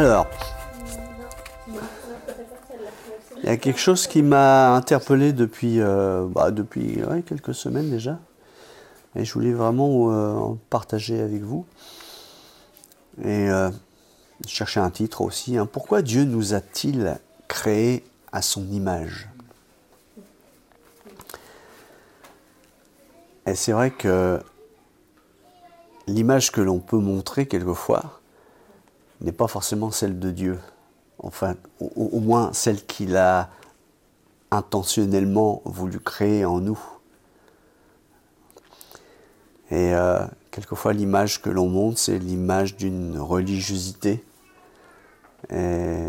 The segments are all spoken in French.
Alors, il y a quelque chose qui m'a interpellé depuis, euh, bah, depuis quelques semaines déjà. Et je voulais vraiment euh, en partager avec vous. Et euh, je cherchais un titre aussi. hein. Pourquoi Dieu nous a-t-il créés à son image? Et c'est vrai que l'image que l'on peut montrer quelquefois n'est pas forcément celle de Dieu. Enfin, au, moins celle qu'il a intentionnellement voulu créer en nous. Et euh, quelquefois, l'image que l'on montre, c'est l'image d'une religiosité. Et,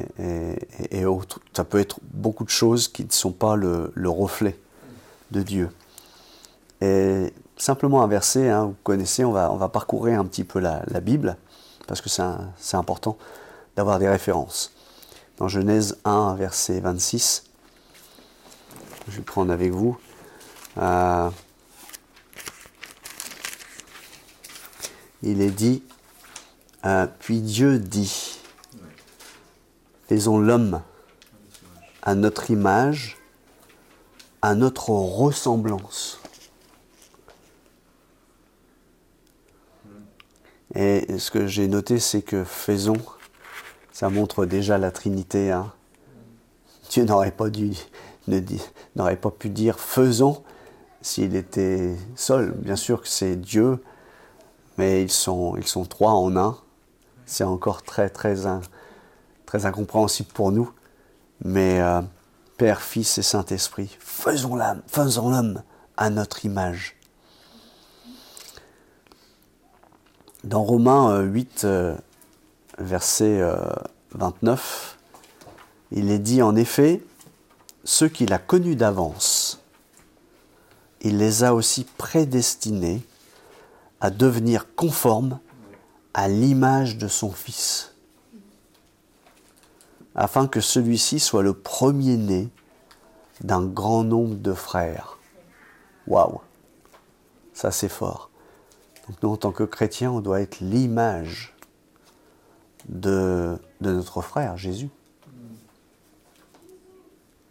ça peut être beaucoup de choses qui ne sont pas le, le reflet de Dieu. Et simplement un verset, hein, vous connaissez, on va, parcourir un petit peu la Bible, parce que c'est important d'avoir des références. Dans Genèse 1, verset 26, je vais le prendre avec vous. Euh, il est dit, euh, puis Dieu dit, faisons l'homme à notre image, à notre ressemblance. Et ce que j'ai noté, c'est que faisons, ça montre déjà la Trinité. hein. Dieu n'aurait pas dû, pas pu dire faisons s'il était seul. Bien sûr que c'est Dieu, mais ils sont, trois en un. C'est encore très, très incompréhensible pour nous. Mais euh, Père, Fils et Saint-Esprit, faisons l'âme, faisons l'homme à notre image. Dans Romains euh, 8, euh, verset euh, 29, il est dit en effet, ceux qu'il a connus d'avance, il les a aussi prédestinés à devenir conformes à l'image de son Fils, afin que celui-ci soit le premier-né d'un grand nombre de frères. Waouh, ça c'est fort. Donc nous, en tant que chrétiens, on doit être l'image de, de notre frère, Jésus.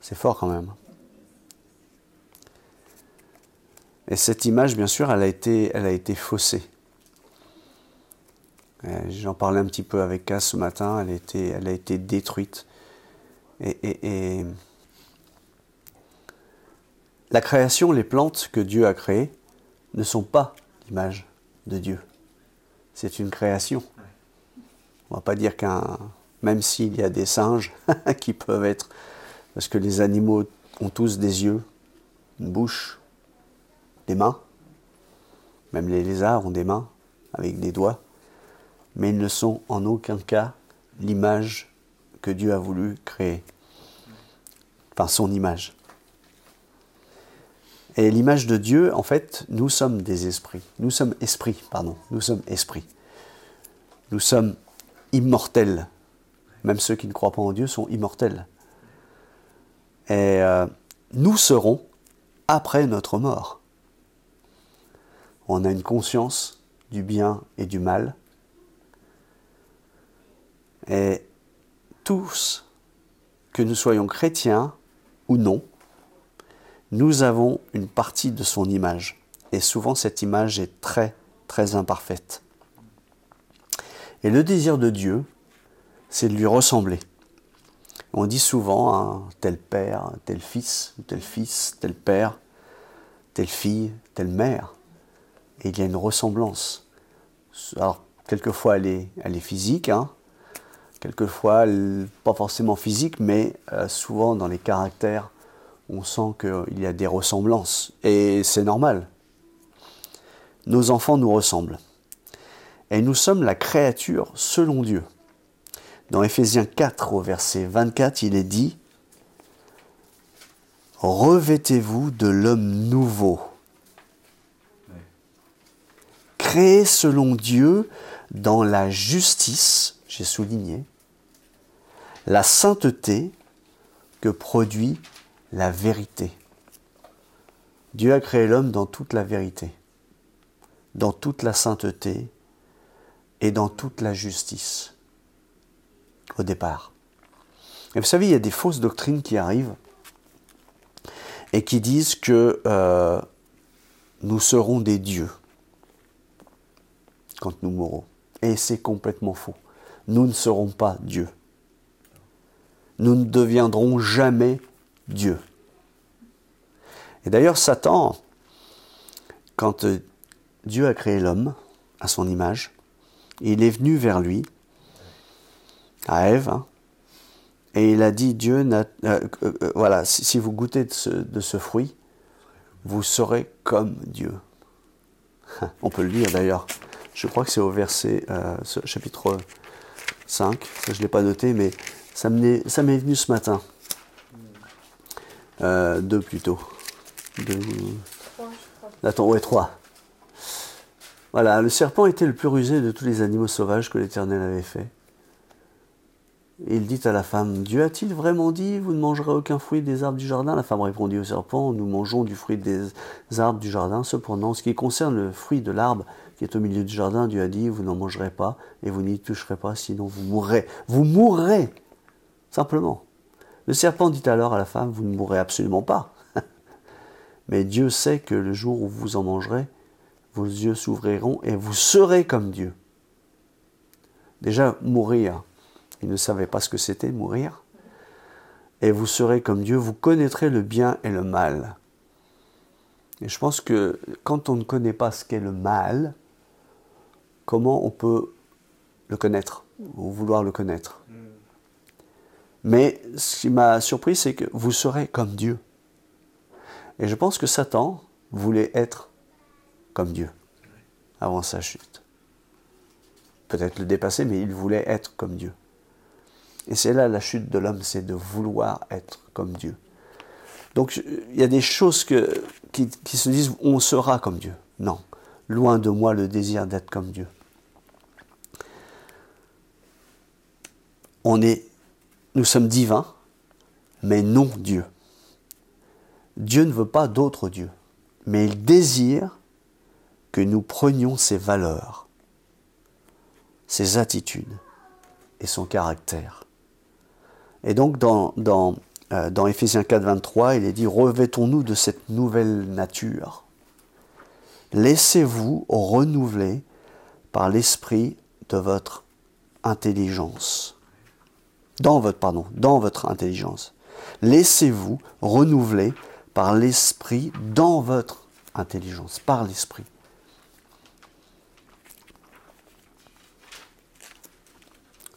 C'est fort quand même. Et cette image, bien sûr, elle a été, elle a été faussée. J'en parlais un petit peu avec Cass ce matin, elle a été, elle a été détruite. Et- et la création, les plantes que Dieu a créées, ne sont pas l'image Dieu. C'est une création. On va pas dire qu'un, même s'il y a des singes qui peuvent être, parce que les animaux ont tous des yeux, une bouche, des mains. Même les lézards ont des mains avec des doigts, mais ils ne sont en aucun cas l'image que Dieu a voulu créer. Enfin, son image. Et l'image de Dieu, en fait, nous sommes des esprits. Nous sommes esprits, pardon. Nous sommes esprits. Nous sommes immortels. Même ceux qui ne croient pas en Dieu sont immortels. Et euh, nous serons après notre mort. On a une conscience du bien et du mal. Et tous, que nous soyons chrétiens ou non, nous avons une partie de son image. Et souvent, cette image est très, très imparfaite. Et le désir de Dieu, c'est de lui ressembler. On dit souvent, hein, tel père, tel fils, tel fils, tel père, telle fille, telle mère. Et il y a une ressemblance. Alors, quelquefois, elle est, physique, hein. quelquefois, pas forcément physique, mais euh, souvent dans les caractères, on sent qu'il y a des ressemblances. Et c'est normal. Nos enfants nous ressemblent. Et nous sommes la créature selon Dieu. Dans Éphésiens 4 au verset 24, il est dit Revêtez-vous de l'homme nouveau, créé selon Dieu dans la justice, j'ai souligné, la sainteté que produit la vérité. Dieu a créé l'homme dans toute la vérité, dans toute la sainteté et dans toute la justice. au départ. Et vous savez, il y a des fausses doctrines qui arrivent et qui disent que euh, nous serons des dieux quand nous mourrons. Et c'est complètement faux. Nous ne serons pas Dieu. Nous ne deviendrons jamais Dieu. Et d'ailleurs, Satan, quand euh, Dieu a créé l'homme à son image, il est venu vers lui, à Ève, hein, et il a dit, Dieu, euh, euh, voilà, si, vous goûtez de ce, de ce, fruit, vous serez comme Dieu. On peut le lire d'ailleurs. Je crois que c'est au verset, chapitre 5, ça je ne l'ai pas noté, mais ça m'est venu ce matin. Deux plutôt. Deux. Attends, ouais, trois. Voilà, le serpent était le plus rusé de tous les animaux sauvages que l'Éternel avait fait. Il dit à la femme, Dieu a-t-il vraiment dit, vous ne mangerez aucun fruit des arbres du jardin? La femme répondit au serpent, nous mangeons du fruit des arbres du jardin. Cependant, ce qui concerne le fruit de l'arbre qui est au milieu du jardin, Dieu a dit, vous n'en mangerez pas et vous n'y toucherez pas, sinon vous mourrez. Vous mourrez Simplement. Le serpent dit alors à la femme, vous ne mourrez absolument pas. Mais Dieu sait que le jour où vous en mangerez, vos yeux s'ouvriront et vous serez comme Dieu. Déjà, mourir, il ne savait pas ce que c'était mourir. Et vous serez comme Dieu, vous connaîtrez le bien et le mal. Et je pense que quand on ne connaît pas ce qu'est le mal, comment on peut le connaître ou vouloir le connaître? Mais ce qui m'a surpris, c'est que vous serez comme Dieu. Et je pense que Satan voulait être comme Dieu avant sa chute. Peut-être le dépasser, mais il voulait être comme Dieu. Et c'est là la chute de l'homme, c'est de vouloir être comme Dieu. Donc il y a des choses que, qui, se disent on sera comme Dieu. Non, loin de moi le désir d'être comme Dieu. On est, nous sommes divins, mais non Dieu. Dieu ne veut pas d'autre Dieu, mais il désire que nous prenions ses valeurs, ses attitudes et son caractère. Et donc dans, dans, euh, dans Éphésiens 4, 23, il est dit, revêtons-nous de cette nouvelle nature. Laissez-vous renouveler par l'esprit de votre intelligence. Dans votre, intelligence. Laissez-vous renouveler par l'esprit dans votre intelligence, par l'esprit.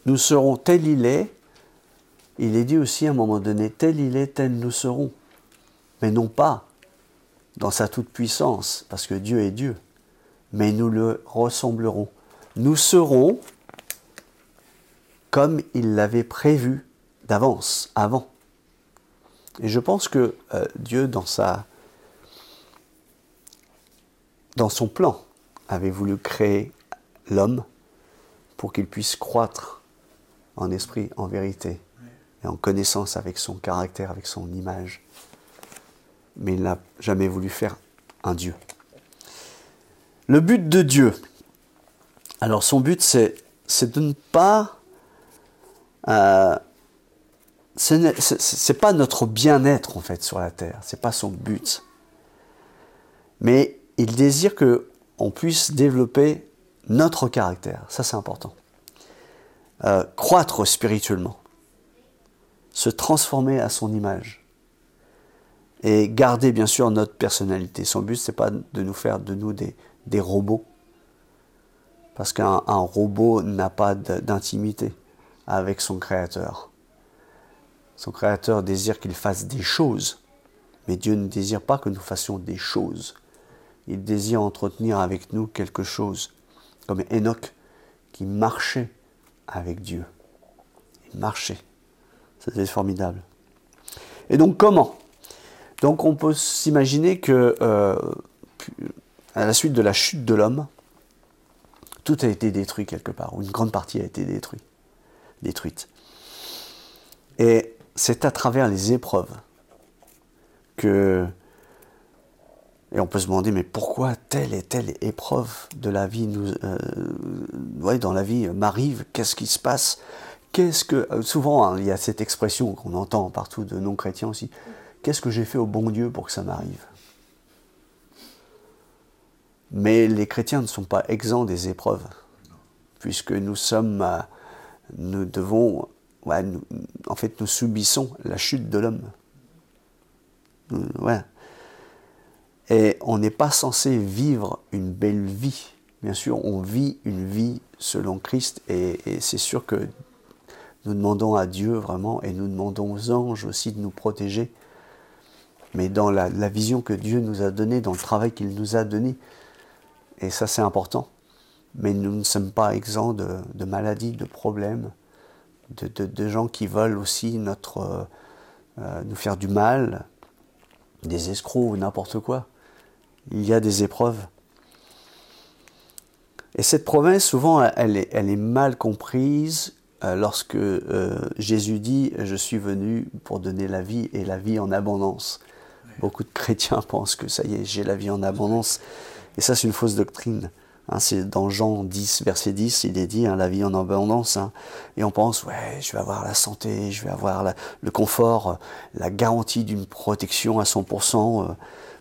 nous serons tel il est. Il est dit aussi à un moment donné, tel il est, tel nous serons. Mais non pas dans sa toute-puissance, parce que Dieu est Dieu, mais nous le ressemblerons. Nous serons comme il l'avait prévu d'avance, avant. Et je pense que euh, Dieu, dans, son plan, avait voulu créer l'homme pour qu'il puisse croître en esprit, en vérité, et en connaissance avec son caractère, avec son image. Mais il n'a jamais voulu faire un Dieu. Le but de Dieu, alors son but c'est, de ne pas... Euh, ce n'est pas notre bien-être en fait sur la terre, c'est pas son but. Mais il désire que on puisse développer notre caractère, ça c'est important. Euh, croître spirituellement, se transformer à son image et garder bien sûr notre personnalité. Son but, c'est pas de nous faire de nous des, des robots, parce qu'un robot n'a pas d'intimité avec son créateur. Son créateur désire qu'il fasse des choses, mais Dieu ne désire pas que nous fassions des choses. Il désire entretenir avec nous quelque chose, comme Enoch qui marchait avec Dieu. Il marchait. C'était formidable. Et donc comment? Donc on peut s'imaginer que euh, à la suite de la chute de l'homme, tout a été détruit quelque part, ou une grande partie a été détruite. Détruite. Et c'est à travers les épreuves que et on peut se demander, mais pourquoi telle et telle épreuve de la vie nous, euh, dans la vie m'arrive Qu'est-ce qui se passe? Qu'est-ce que... euh, Souvent, hein, il y a cette expression qu'on entend partout de non-chrétiens aussi. Qu'est-ce que j'ai fait au bon Dieu pour que ça m'arrive? Mais les chrétiens ne sont pas exempts des épreuves, puisque nous sommes... nous devons... en fait, nous subissons la chute de l'homme. Et on n'est pas censé vivre une belle vie. Bien sûr, on vit une vie selon Christ et, c'est sûr que nous demandons à Dieu vraiment et nous demandons aux anges aussi de nous protéger. Mais dans la vision que Dieu nous a donnée, dans le travail qu'il nous a donné, et ça c'est important. Mais nous ne sommes pas exempts de, de maladies, de problèmes, de, de- de gens qui veulent aussi notre, euh, euh, nous faire du mal, des escrocs ou n'importe quoi. Il y a des épreuves. Et cette promesse, souvent, elle est, elle est mal comprise euh, lorsque euh, Jésus dit Je suis venu pour donner la vie et la vie en abondance. Beaucoup de chrétiens pensent que ça y est, j'ai la vie en abondance. Et ça, c'est une fausse doctrine. Hein, c'est dans Jean 10, verset 10, il est dit hein, la vie en abondance. hein. et on pense, ouais, je vais avoir la santé, je vais avoir le confort, la garantie d'une protection à 100%, euh,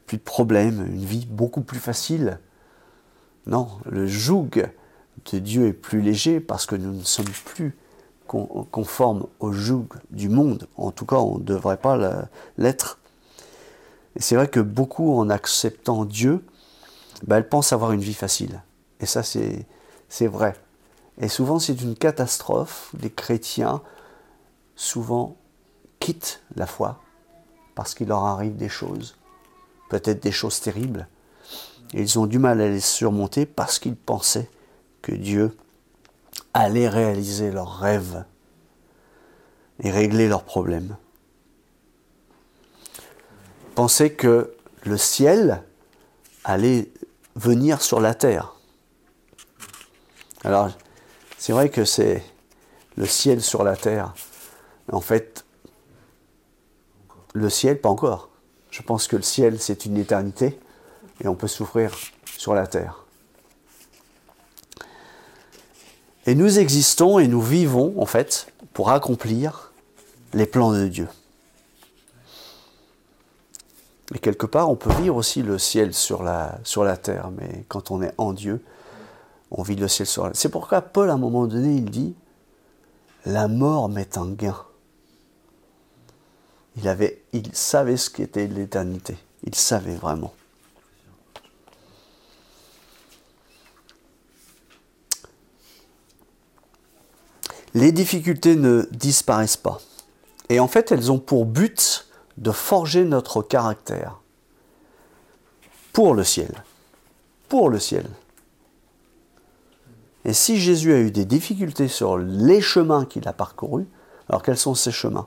plus de problèmes, une vie beaucoup plus facile. Non, le joug de Dieu est plus léger parce que nous ne sommes plus con- conformes au joug du monde. En tout cas, on ne devrait pas l'être. Et c'est vrai que beaucoup, en acceptant Dieu, ben, elles pensent avoir une vie facile. Et ça, c'est vrai. Et souvent, c'est une catastrophe. Les chrétiens, souvent, quittent la foi parce qu'il leur arrive des choses, peut-être des choses terribles. Ils ont du mal à les surmonter parce qu'ils pensaient que Dieu allait réaliser leurs rêves et régler leurs problèmes. Pensaient que le ciel allait venir sur la terre. Alors, c'est vrai que c'est le ciel sur la terre. En fait, le ciel, pas encore. Je pense que le ciel, c'est une éternité et on peut souffrir sur la terre. Et nous existons et nous vivons, en fait, pour accomplir les plans de Dieu. Et quelque part, on peut vivre aussi le ciel sur la, sur la terre, mais quand on est en Dieu, on vit le ciel sur terre. C'est pourquoi Paul, à un moment donné, il dit La mort m'est un gain. Il, avait, il savait ce qu'était l'éternité. Il savait vraiment. Les difficultés ne disparaissent pas. Et en fait, elles ont pour but de forger notre caractère pour le ciel. Pour le ciel. Et si Jésus a eu des difficultés sur les chemins qu'il a parcourus, alors quels sont ces chemins?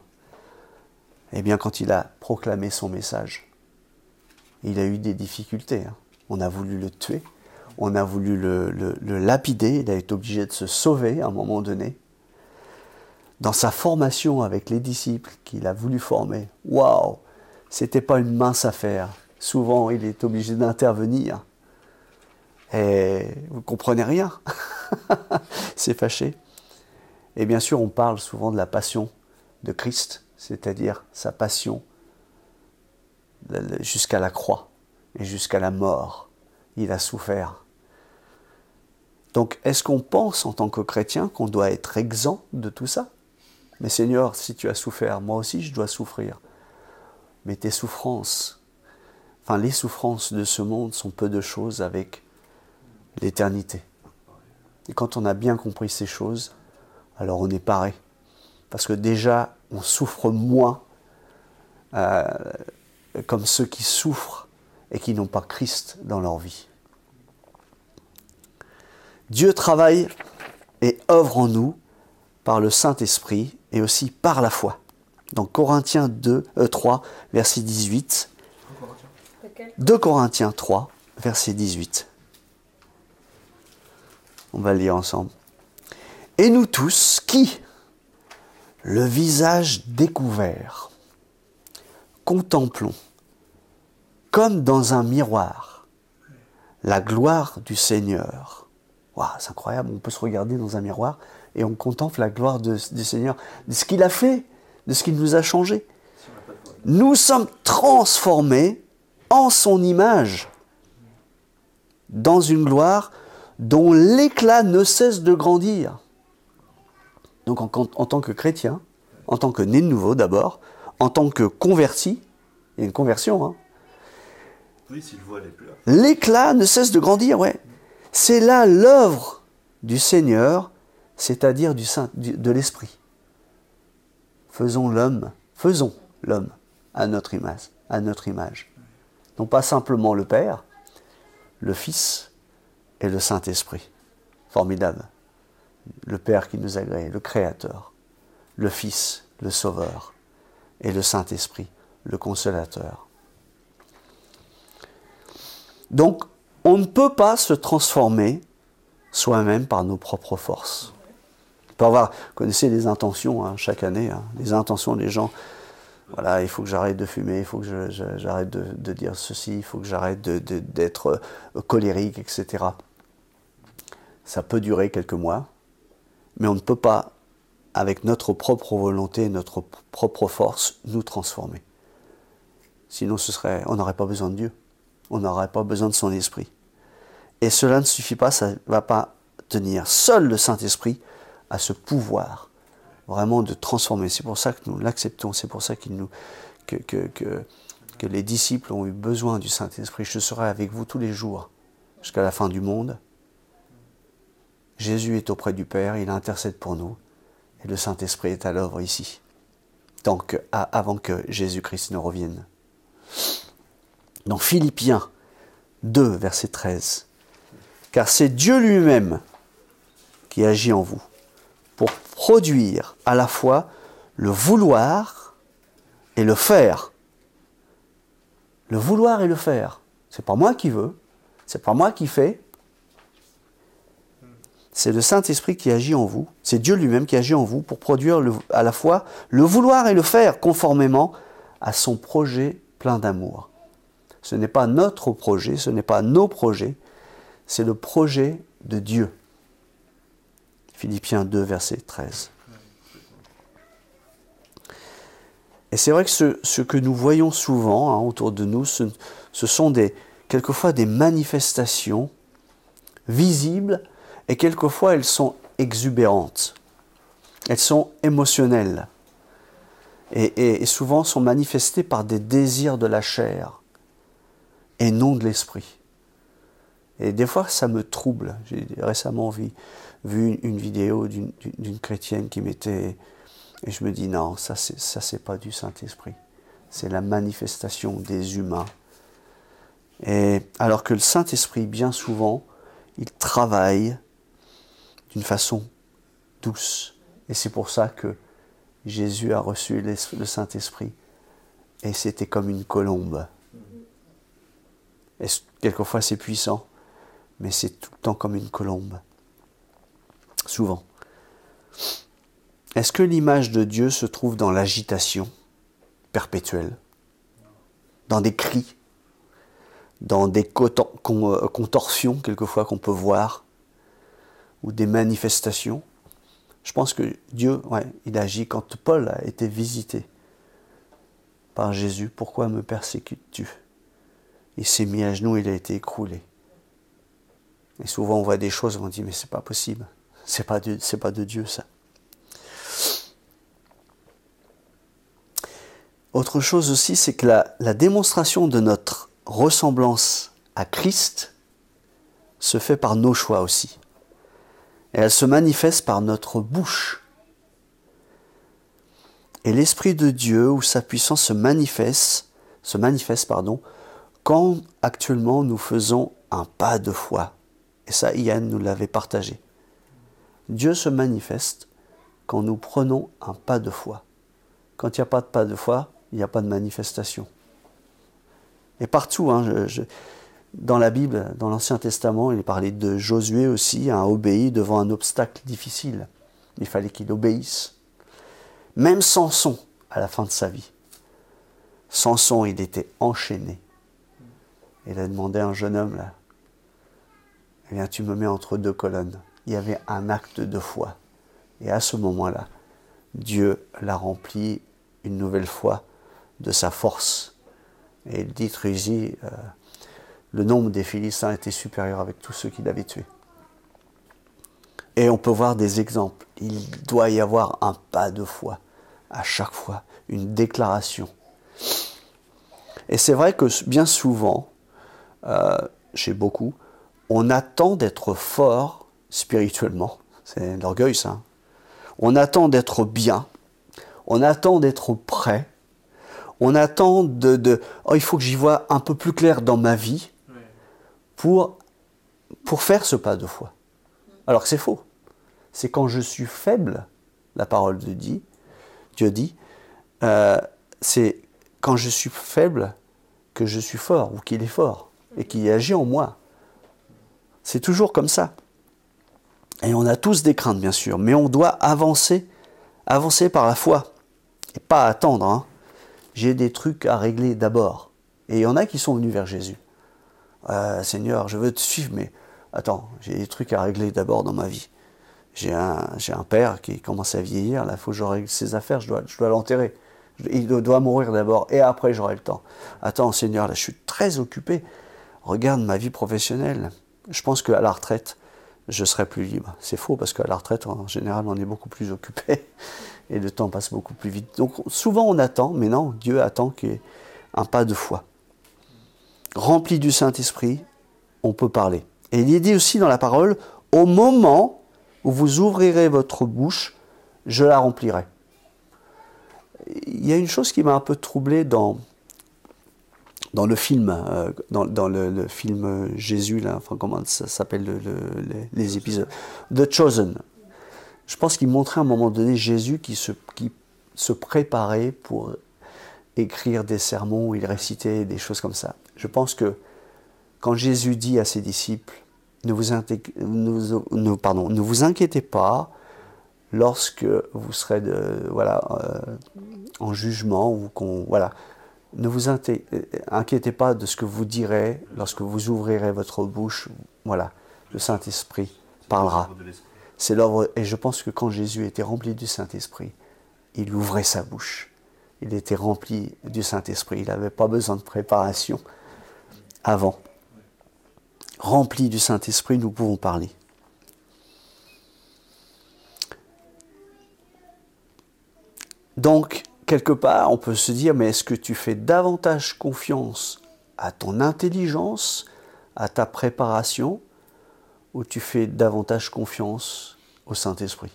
Eh bien, quand il a proclamé son message, il a eu des difficultés. hein. On a voulu le tuer, on a voulu le, le- le lapider, il a été obligé de se sauver à un moment donné. Dans sa formation avec les disciples qu'il a voulu former, waouh, c'était pas une mince affaire. Souvent, il est obligé d'intervenir. Et vous comprenez rien. C'est fâché. Et bien sûr, on parle souvent de la passion de Christ, c'est-à-dire sa passion jusqu'à la croix et jusqu'à la mort. Il a souffert. Donc, est-ce qu'on pense en tant que chrétien qu'on doit être exempt de tout ça? Mais Seigneur, si tu as souffert, moi aussi je dois souffrir. Mais tes souffrances, enfin les souffrances de ce monde sont peu de choses avec l'éternité. Et quand on a bien compris ces choses, alors on est paré. Parce que déjà, on souffre moins euh, comme ceux qui souffrent et qui n'ont pas Christ dans leur vie. Dieu travaille et œuvre en nous par le Saint-Esprit et aussi par la foi. Dans Corinthiens 2, euh, 3, verset 18. 2 Corinthiens 3, verset 18. On va le lire ensemble. Et nous tous qui, le visage découvert, contemplons, comme dans un miroir, la gloire du Seigneur, Waouh, c'est incroyable, on peut se regarder dans un miroir et on contemple la gloire du Seigneur, de ce qu'il a fait, de ce qu'il nous a changé. Nous sommes transformés en son image, dans une gloire dont l'éclat ne cesse de grandir. Donc en, tant que chrétien, en tant que né de nouveau d'abord, en tant que converti, il y a une conversion, hein. Oui, s'il voit L'éclat ne cesse de grandir, ouais. C'est là l'œuvre du Seigneur, c'est-à-dire du Saint, de l'Esprit. Faisons l'homme, faisons l'homme à notre image, à notre image. Non pas simplement le Père, le Fils et le Saint-Esprit. Formidable. Le Père qui nous agrée, le Créateur, le Fils, le Sauveur, et le Saint-Esprit, le Consolateur. Donc, on ne peut pas se transformer soi-même par nos propres forces. On peut avoir, vous connaissez les intentions hein, chaque année, hein, les intentions des gens. Voilà, il faut que j'arrête de fumer, il faut que j'arrête de, dire ceci, il faut que j'arrête d'être euh, colérique, etc. Ça peut durer quelques mois, mais on ne peut pas, avec notre propre volonté, notre propre force, nous transformer. Sinon, ce serait, on n'aurait pas besoin de Dieu on n'aurait pas besoin de son esprit. Et cela ne suffit pas, ça ne va pas tenir. Seul le Saint-Esprit a ce pouvoir vraiment de transformer. C'est pour ça que nous l'acceptons, c'est pour ça que, les disciples ont eu besoin du Saint-Esprit. Je serai avec vous tous les jours jusqu'à la fin du monde. Jésus est auprès du Père, il intercède pour nous, et le Saint-Esprit est à l'œuvre ici, tant que, avant que Jésus-Christ ne revienne dans Philippiens 2, verset 13. Car c'est Dieu lui-même qui agit en vous produire à la fois le vouloir et le faire. Le vouloir et le faire. C'est pas moi qui veux, c'est pas moi qui fais. C'est le Saint-Esprit qui agit en vous, c'est Dieu lui-même qui agit en vous pour produire à la fois le vouloir et le faire conformément à son projet plein d'amour. Ce n'est pas notre projet, ce n'est pas nos projets, c'est le projet de Dieu. Philippiens 2, verset 13. Et c'est vrai que ce, que nous voyons souvent hein, autour de nous, ce, sont des, quelquefois des manifestations visibles et quelquefois elles sont exubérantes. Elles sont émotionnelles et, et souvent sont manifestées par des désirs de la chair et non de l'esprit. Et des fois, ça me trouble. J'ai récemment vu, vu une vidéo d'une chrétienne qui mettait... Et je me dis, non, ça, c'est pas du Saint-Esprit. C'est la manifestation des humains. Et alors que le Saint-Esprit, bien souvent, il travaille d'une façon douce. Et c'est pour ça que Jésus a reçu le Saint-Esprit. Et c'était comme une colombe. Et quelquefois c'est puissant, mais c'est tout le temps comme une colombe. Souvent. Est-ce que l'image de Dieu se trouve dans l'agitation perpétuelle, dans des cris, dans des euh, contorsions quelquefois qu'on peut voir, ou des manifestations? Je pense que Dieu, ouais, il agit quand Paul a été visité par Jésus. Pourquoi me persécutes-tu? Il s'est mis à genoux, il a été écroulé. Et souvent on voit des choses, on dit mais c'est pas possible, c'est pas c'est pas de Dieu ça. Autre chose aussi, c'est que la, démonstration de notre ressemblance à Christ se fait par nos choix aussi. Et elle se manifeste par notre bouche. Et l'Esprit de Dieu, où sa puissance se manifeste, se manifeste pardon, quand actuellement nous faisons un pas de foi, et ça Yann nous l'avait partagé, Dieu se manifeste quand nous prenons un pas de foi. Quand il n'y a pas de pas de foi, il n'y a pas de manifestation. Et partout, hein, dans la Bible, dans l'Ancien Testament, il est parlé de Josué aussi, a obéi devant un obstacle difficile. Il fallait qu'il obéisse. Même Samson, à la fin de sa vie. Samson, il était enchaîné il a demandé à un jeune homme, là, eh bien, tu me mets entre deux colonnes. Il y avait un acte de foi. Et à ce moment-là, Dieu l'a rempli une nouvelle fois de sa force. Et il dit, Truzy, euh, le nombre des Philistins était supérieur avec tous ceux qu'il avait tués. Et on peut voir des exemples. Il doit y avoir un pas de foi à chaque fois, une déclaration. Et c'est vrai que bien souvent, euh, chez beaucoup, on attend d'être fort spirituellement. C'est l'orgueil, ça. On attend d'être bien. On attend d'être prêt. On attend de, de oh, il faut que j'y vois un peu plus clair dans ma vie pour, faire ce pas de foi. Alors que c'est faux. C'est quand je suis faible, la parole de dit, Dieu dit, euh, c'est quand je suis faible que je suis fort ou qu'il est fort et qu'il agit en moi. C'est toujours comme ça. Et on a tous des craintes, bien sûr, mais on doit avancer, avancer par la foi et pas attendre. Hein. J'ai des trucs à régler d'abord. Et il y en a qui sont venus vers Jésus. Euh, Seigneur, je veux te suivre, mais attends, j'ai des trucs à régler d'abord dans ma vie j'ai un, un, père qui commence à vieillir, là, il faut que je règle ses affaires, je dois, je dois l'enterrer. Il doit mourir d'abord et après j'aurai le temps. Attends, Seigneur, là, je suis très occupé. Regarde ma vie professionnelle. Je pense qu'à la retraite, je serai plus libre. C'est faux parce qu'à la retraite, en général, on est beaucoup plus occupé et le temps passe beaucoup plus vite. Donc souvent on attend, mais non, Dieu attend qu'il y ait un pas de foi. Rempli du Saint-Esprit, on peut parler. Et il est dit aussi dans la parole, au moment où vous ouvrirez votre bouche, je la remplirai. Il y a une chose qui m'a un peu troublé dans, dans le film, euh, dans, le, film Jésus, là, comment ça s'appelle les, épisodes, The Chosen. Je pense qu'il montrait à un moment donné Jésus qui se, préparait pour écrire des sermons, où il récitait des choses comme ça. Je pense que quand Jésus dit à ses disciples, ne vous, inquiétez pas lorsque vous serez euh, en jugement ou qu'on voilà. Ne vous inquiétez pas de ce que vous direz lorsque vous ouvrirez votre bouche. Voilà, le Saint-Esprit parlera. C'est l'ordre. Et je pense que quand Jésus était rempli du Saint-Esprit, il ouvrait sa bouche. Il était rempli du Saint-Esprit. Il n'avait pas besoin de préparation avant remplis du Saint-Esprit, nous pouvons parler. Donc, quelque part, on peut se dire, mais est-ce que tu fais davantage confiance à ton intelligence, à ta préparation, ou tu fais davantage confiance au Saint-Esprit?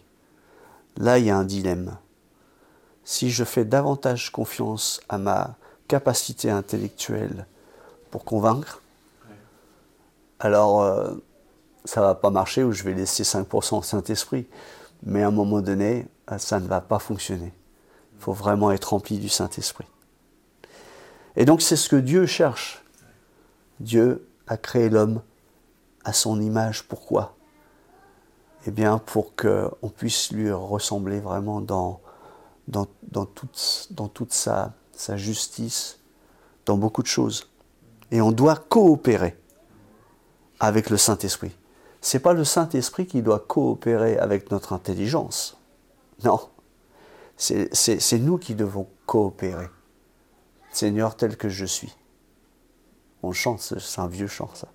Là, il y a un dilemme. Si je fais davantage confiance à ma capacité intellectuelle pour convaincre, alors euh, ça va pas marcher ou je vais laisser 5% au Saint-Esprit. Mais à un moment donné, ça ne va pas fonctionner. Il faut vraiment être rempli du Saint-Esprit. Et donc c'est ce que Dieu cherche. Dieu a créé l'homme à son image. Pourquoi? Eh bien pour qu'on puisse lui ressembler vraiment dans, toute, dans sa, sa justice, dans beaucoup de choses. Et on doit coopérer avec le Saint-Esprit. Ce n'est pas le Saint-Esprit qui doit coopérer avec notre intelligence. Non. C'est nous qui devons coopérer. Seigneur, tel que je suis. On chante, c'est un vieux chant, ça.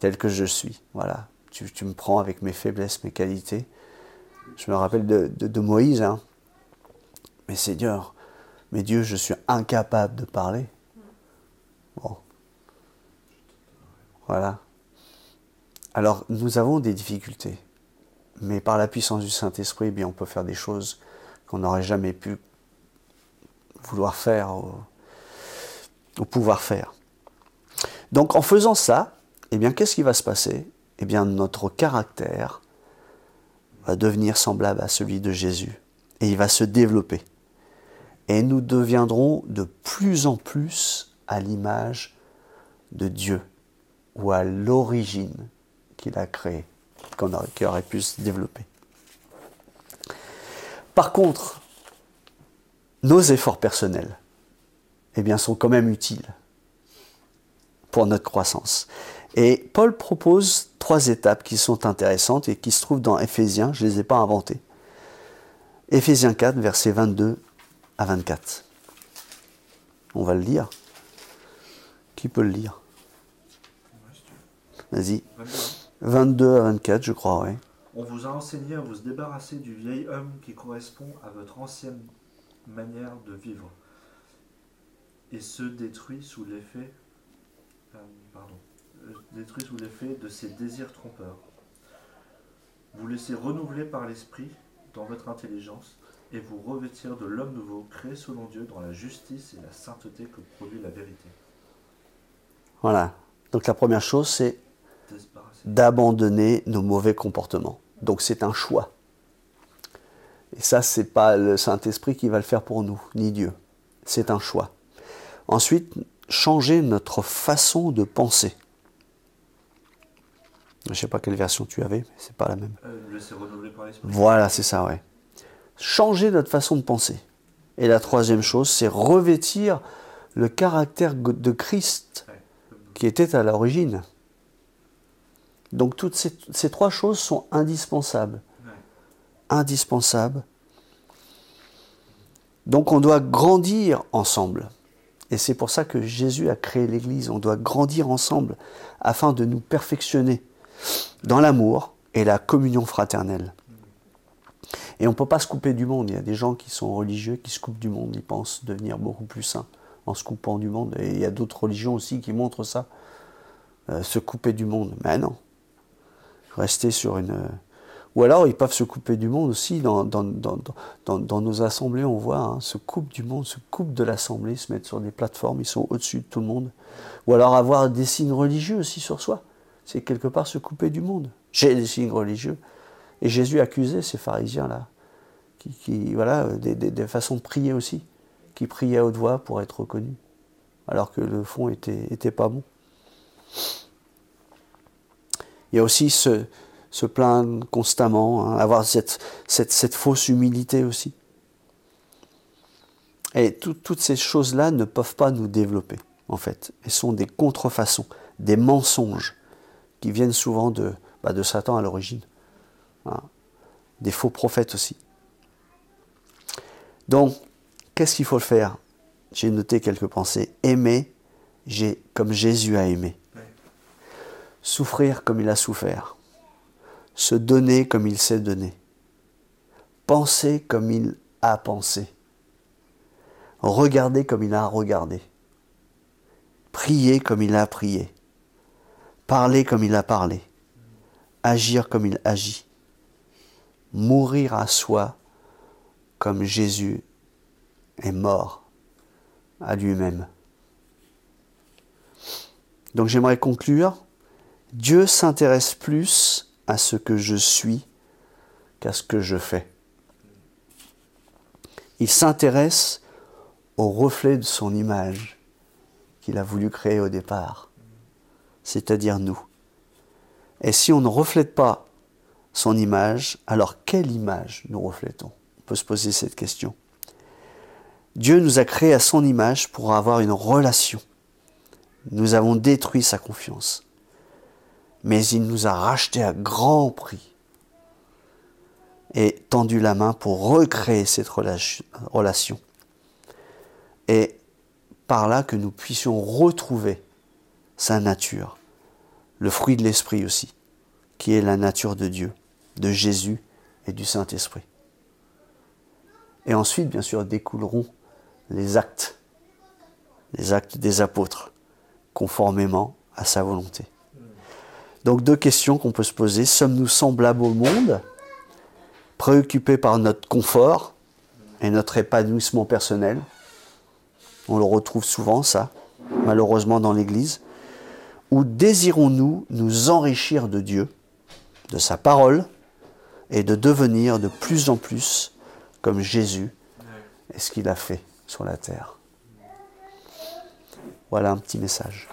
Tel que je suis. Voilà. Tu, me prends avec mes faiblesses, mes qualités. Je me rappelle de, Moïse. Hein. Mais Seigneur, mais Dieu, je suis incapable de parler. Bon. Voilà. Alors nous avons des difficultés, mais par la puissance du Saint-Esprit, eh bien, on peut faire des choses n'aurait jamais pu vouloir faire ou, pouvoir faire. Donc en faisant ça, eh bien, qu'est-ce qui va se passer? Eh bien, notre caractère va devenir semblable à celui de Jésus et il va se développer. Et nous deviendrons de plus en plus à l'image de Dieu ou à l'origine qu'il a créé, qu'on aurait, aurait pu se développer. Par contre, nos efforts personnels, eh bien, sont quand même utiles pour notre croissance. Et Paul propose trois étapes qui sont intéressantes et qui se trouvent dans Éphésiens, je ne les ai pas inventées. Éphésiens 4, versets 22 à 24. On va le lire. Qui peut le lire? Vas-y. 22 à 24, je crois, oui. On vous a enseigné à vous débarrasser du vieil homme qui correspond à votre ancienne manière de vivre et se détruit sous l'effet euh, pardon, euh, détruit sous l'effet de ses désirs trompeurs. Vous laissez renouveler par l'esprit dans votre intelligence et vous revêtir de l'homme nouveau créé selon Dieu dans la justice et la sainteté que produit la vérité. Voilà. Donc la première chose, c'est d'abandonner nos mauvais comportements. Donc c'est un choix. Et ça, c'est pas le Saint-Esprit qui va le faire pour nous, ni Dieu. C'est un choix. Ensuite, changer notre façon de penser. Je ne sais pas quelle version tu avais, mais c'est pas la même. Euh, par. Voilà, c'est ça, ouais. Changer notre façon de penser. Et la troisième chose, c'est revêtir le caractère de Christ qui était à l'origine. Donc toutes ces, ces trois choses sont indispensables. Ouais. Indispensables. Donc on doit grandir ensemble. Et c'est pour ça que Jésus a créé l'Église. On doit grandir ensemble afin de nous perfectionner dans l'amour et la communion fraternelle. Et on ne peut pas se couper du monde. Il y a des gens qui sont religieux qui se coupent du monde. Ils pensent devenir beaucoup plus saints en se coupant du monde. Et il y a d'autres religions aussi qui montrent ça. Euh, se couper du monde. Mais non. Rester sur une... euh, Ou alors ils peuvent se couper du monde aussi. Dans, nos assemblées, on voit, hein, se coupe du monde, se coupe de l'assemblée, se mettre sur des plateformes, ils sont au-dessus de tout le monde. Ou alors avoir des signes religieux aussi sur soi. C'est quelque part se couper du monde. J'ai des signes religieux. Et Jésus accusait ces pharisiens-là, qui, qui, voilà, des, des- des façons de prier aussi, qui priaient à haute voix pour être reconnus, alors que le fond était, était pas bon. Il y a aussi se, plaindre constamment, hein, avoir cette, fausse humilité aussi. Et tout- toutes ces choses-là ne peuvent pas nous développer, en fait. Elles sont des contrefaçons, des mensonges qui viennent souvent de, bah, Satan à l'origine. Voilà. Des faux prophètes aussi. Donc, qu'est-ce qu'il faut faire? J'ai noté quelques pensées. Aimer comme Jésus a aimé. Souffrir comme il a souffert. Se donner comme il s'est donné. Penser comme il a pensé. Regarder comme il a regardé. Prier comme il a prié. Parler comme il a parlé. Agir comme il agit. Mourir à soi comme Jésus est mort à lui-même. Donc j'aimerais conclure. Dieu s'intéresse plus à ce que je suis qu'à ce que je fais. Il s'intéresse au reflet de son image qu'il a voulu créer au départ, c'est-à-dire nous. Et si on ne reflète pas son image, alors quelle image nous reflétons On peut se poser cette question. Dieu nous a créés à son image pour avoir une relation. Nous avons détruit sa confiance. Mais il nous a rachetés à grand prix et tendu la main pour recréer cette relation-. Et par là que nous puissions retrouver sa nature, le fruit de l'esprit aussi, qui est la nature de Dieu, de Jésus et du Saint-Esprit. Et ensuite, bien sûr, découleront les actes, les actes des apôtres, conformément à sa volonté. Donc deux questions qu'on peut se poser. Sommes-nous semblables au monde, préoccupés par notre confort et notre épanouissement personnel? On le retrouve souvent, ça, malheureusement dans l'Église. Ou désirons-nous nous enrichir de Dieu, de sa parole, et de devenir de plus en plus comme Jésus et ce qu'il a fait sur la terre? Voilà un petit message.